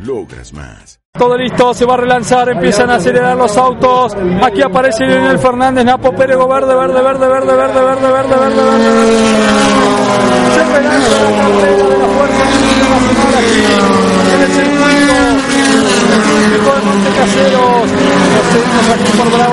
Logras más. Todo listo, se va a relanzar, empiezan a acelerar los autos. Aquí aparece Lionel Fernández, Napo Pérego, verde, verde, verde, verde, verde, verde, verde, verde, verde. Se. Circuito de Montecaseros. Nos seguimos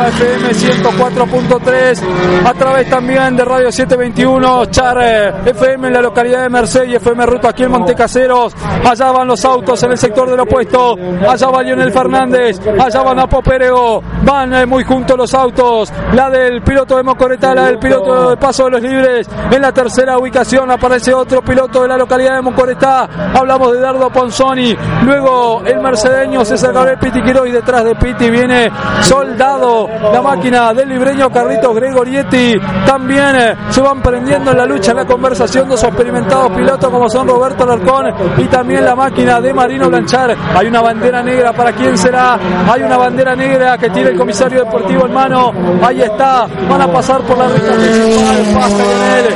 FM 104.3. A través también de Radio 721, Char eh, FM en la localidad de Merced y FM Ruta aquí en Montecaseros. Allá van los autos en el sector del opuesto. Allá va Lionel Fernández. Allá va Napo Pérego. Van eh, muy juntos los autos. La del piloto de Mocoretá, la del piloto de Paso de los Libres. En la tercera ubicación aparece otro piloto de la localidad de Mocoretá. Hablamos de Dardo Ponzoni. Luego el mercedeño César Gabriel Piti Quiroz y detrás de Piti viene Soldado. La máquina del libreño Carlitos Gregorietti. También eh, se van prendiendo en la lucha, en la conversación dos experimentados pilotos como son Roberto Alarcón y también la máquina de Marino Blanchar. Hay una bandera negra para quién será. Hay una bandera negra que tiene el comisario deportivo en mano. Ahí está. Van a pasar por la recta principal. Pasa Lionel.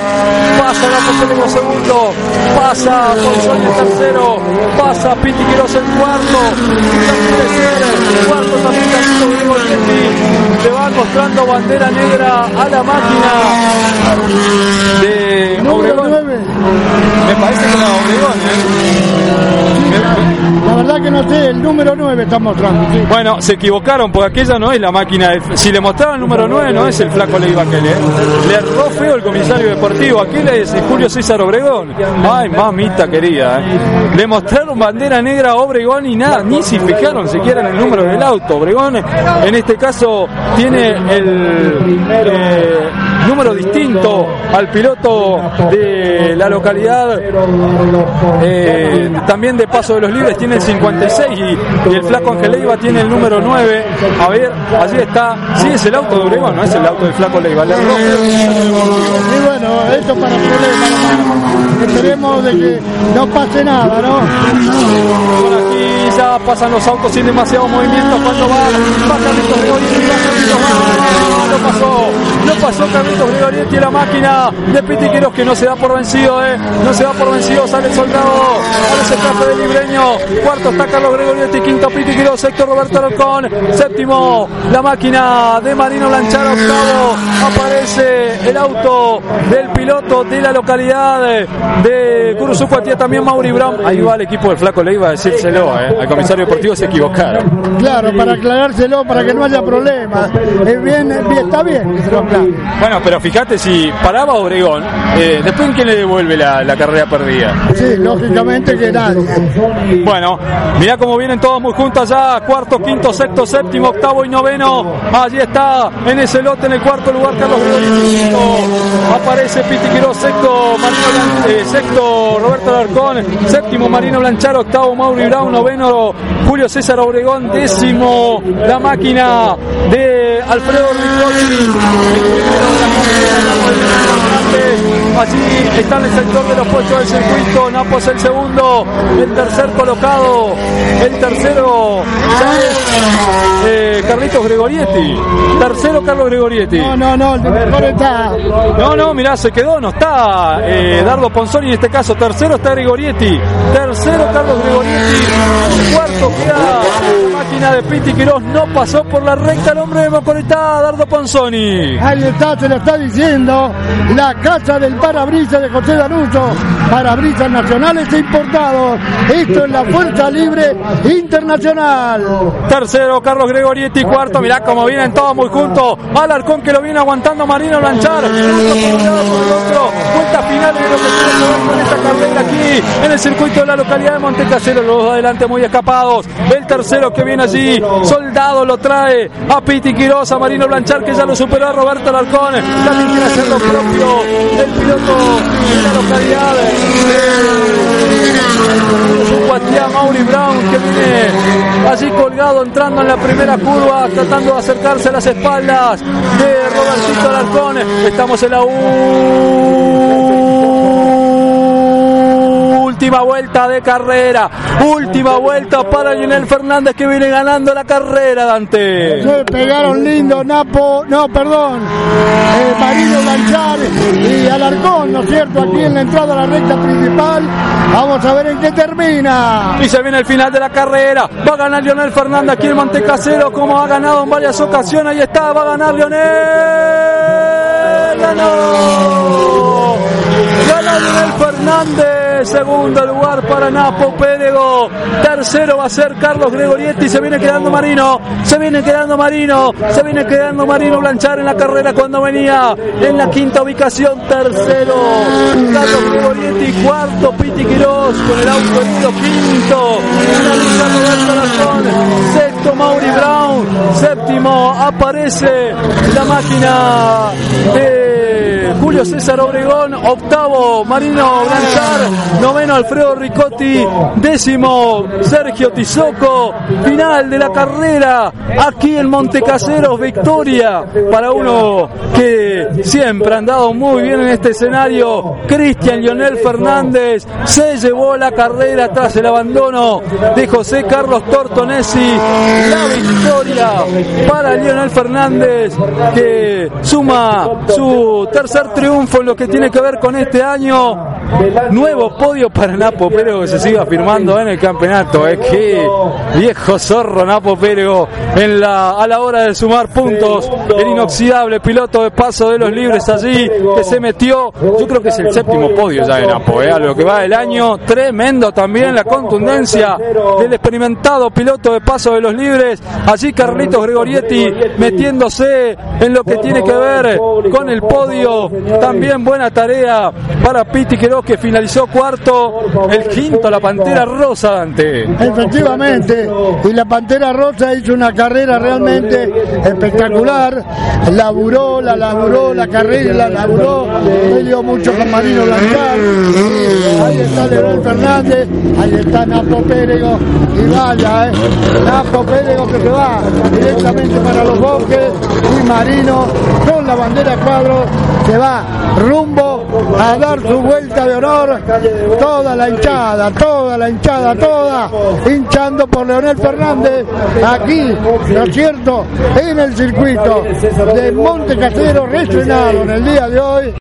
Pasa Gato segundo. Pasa el tercero. Pasa Piti Quiroz el cuarto. El cuarto también Carlito Gregorietti. Le va mostrando bandera negra a la máquina de Obregón. Me parece que la Obregón, ¿eh? Que no sé, el número 9 está mostrando. Bueno, se equivocaron porque aquella no es la máquina. de- si le mostraban el número 9, no es el flaco Leiva ¿eh? Le erró feo el comisario deportivo. Aquel es Julio César Obregón. Ay, mamita querida, ¿eh? Le mostraron bandera negra a Obregón y nada, ni si fijaron siquiera en el número del auto. Obregón, en este caso, tiene el eh, número distinto al piloto de la localidad, eh, también de Paso de los Libres, tiene el 56 y, y el flaco Ángel Leiva tiene el número 9. A ver, allí está. Sí, es el auto de Obregón, no es el auto del flaco Leiva. Y bueno, esto para problemas. Esperemos de que no pase nada, ¿no? Por aquí ya pasan los autos sin demasiado movimiento. Cuando va, va Carlitos, va, no pasó, no pasó Carlitos Gregorietti la máquina de Piti Quiroz que no se da por vencido, eh, no se da por vencido, sale soldado, sale ese traje de libreño, cuarto está Carlos Gregorietti, quinto Piti Quiroz, sexto Roberto Arocón, séptimo la máquina de Marino Lanchar, octavo aparece el auto del piloto de la localidad de Curuzucuatía, también Mauri Brown, ahí va el equipo del Flaco Leiva a decírselo, eh, al comisario deportivo se equivocaron. Claro, para aclarárselo, para que no haya problemas. Es bien, está bien que se lo aclare. Bueno, pero fíjate si paraba Obregón, eh, después en quién le devuelve la, la carrera perdida. Sí, lógicamente que nadie. Bueno, mirá cómo vienen todos muy juntos ya, cuarto, quinto, sexto, séptimo, octavo y noveno. Allí está en ese lote en el cuarto lugar Carlos quinto. Aparece Piti Quiroz, sexto, Marino eh, sexto Roberto Alarcón, séptimo Marino Blanchar, octavo Mauri Brown, noveno Julio César Obregón, décimo la máquina de Alfredo Ruiz Allí está en el sector de los puestos del circuito, Napos el segundo, el tercer colocado, el tercero ya es eh, Carlitos Gregorietti, tercero Carlos Gregorietti. No, no, no, el mejor está. No, no, mirá, se quedó, no está eh, Dardo Ponzoni en este caso. Tercero está Gregorietti. Tercero Carlos Gregorietti. Cuarto queda máquina de Piti Quiroz. No pasó por la recta el hombre de Mocoretá, Dardo Ponzoni. Ahí está, se lo está diciendo la casa del parabrisas de José Danuso, parabrisas nacionales e importados. Esto es la Fuerza Libre Internacional. Tercero Carlos Gregorietti. Cuarto, mirá cómo vienen todos muy juntos. Alarcón que lo viene aguantando Marino Blanchar. Uno por un lado, por el otro. Cuenta final de lo que en esta carrera en el circuito de la localidad de Montecasero. Los adelante muy escapados. El tercero que viene allí, Soldado lo trae a Piti Quiroz, Marino Blanchar que ya lo superó a Roberto Alarcón. También quiere hacer lo propio el piloto de la localidad de Mauri Brown que viene allí colgado entrando en la primera curva tratando de acercarse a las espaldas de Robertito Alarcón estamos en la última vuelta de carrera. Última vuelta para Lionel Fernández que viene ganando la carrera, Dante. Se pegaron lindo Napo, no, perdón, eh, Marino Lanchar y Alarcón, ¿no es cierto? Aquí en la entrada a la recta principal. Vamos a ver en qué termina. Y se viene el final de la carrera. Va a ganar Lionel Fernández aquí en Montecasero, como ha ganado en varias ocasiones. Ahí está, va a ganar Lionel. ¡Ganó! ¡Ganó Lionel Fernández! Segundo lugar para Napo Pérego. Tercero va a ser Carlos Gregorietti. Se viene quedando Marino. Se viene quedando Marino. Se viene quedando Marino Blanchar en la carrera cuando venía en la quinta ubicación. Tercero Carlos Gregorietti. Cuarto Piti Quirós con el auto herido. Quinto Sexto Mauri Brown. Séptimo aparece la máquina de Julio César Obregón. Octavo Marino Blanchar. Noveno Alfredo Ricotti. Décimo Sergio Tizoco. Final de la carrera aquí en Montecaseros. Victoria para uno que siempre ha andado muy bien en este escenario. Cristian Lionel Fernández se llevó la carrera tras el abandono de José Carlos Tortonesi. La victoria para Lionel Fernández que suma su tercer triunfo en lo que tiene que ver con este año. Nuevo podio para Napo Pérez que se siga firmando en el campeonato. Es que viejo zorro Napo Pérez en la, a la hora de sumar puntos. El inoxidable piloto de paso de los libres allí que se metió. Yo creo que es el séptimo podio ya de Napo, ¿eh? a lo que va del año. Tremendo también la contundencia del experimentado piloto de paso de los libres. Allí Carlitos Gregorietti metiéndose en lo que tiene que ver con el podio. También buena tarea para Piti Que finalizó cuarto. El quinto, la Pantera Rosa, Dante. Efectivamente, y la Pantera Rosa hizo una carrera realmente espectacular. Laburó, la laburó, la carrera la laburó. Peleó mucho con Marino Blancar. Ahí está León Fernández, ahí está Napo Pérego. Y vaya, ¿eh? Napo Pérego que se va directamente para los bosques. Y Marino con la bandera cuadro se va rumbo a dar su vuelta de honor. Toda la hinchada, toda la hinchada, toda hinchando por Leonel Fernández aquí, ¿no es cierto? En el circuito de Monte Casero, reestrenado en el día de hoy.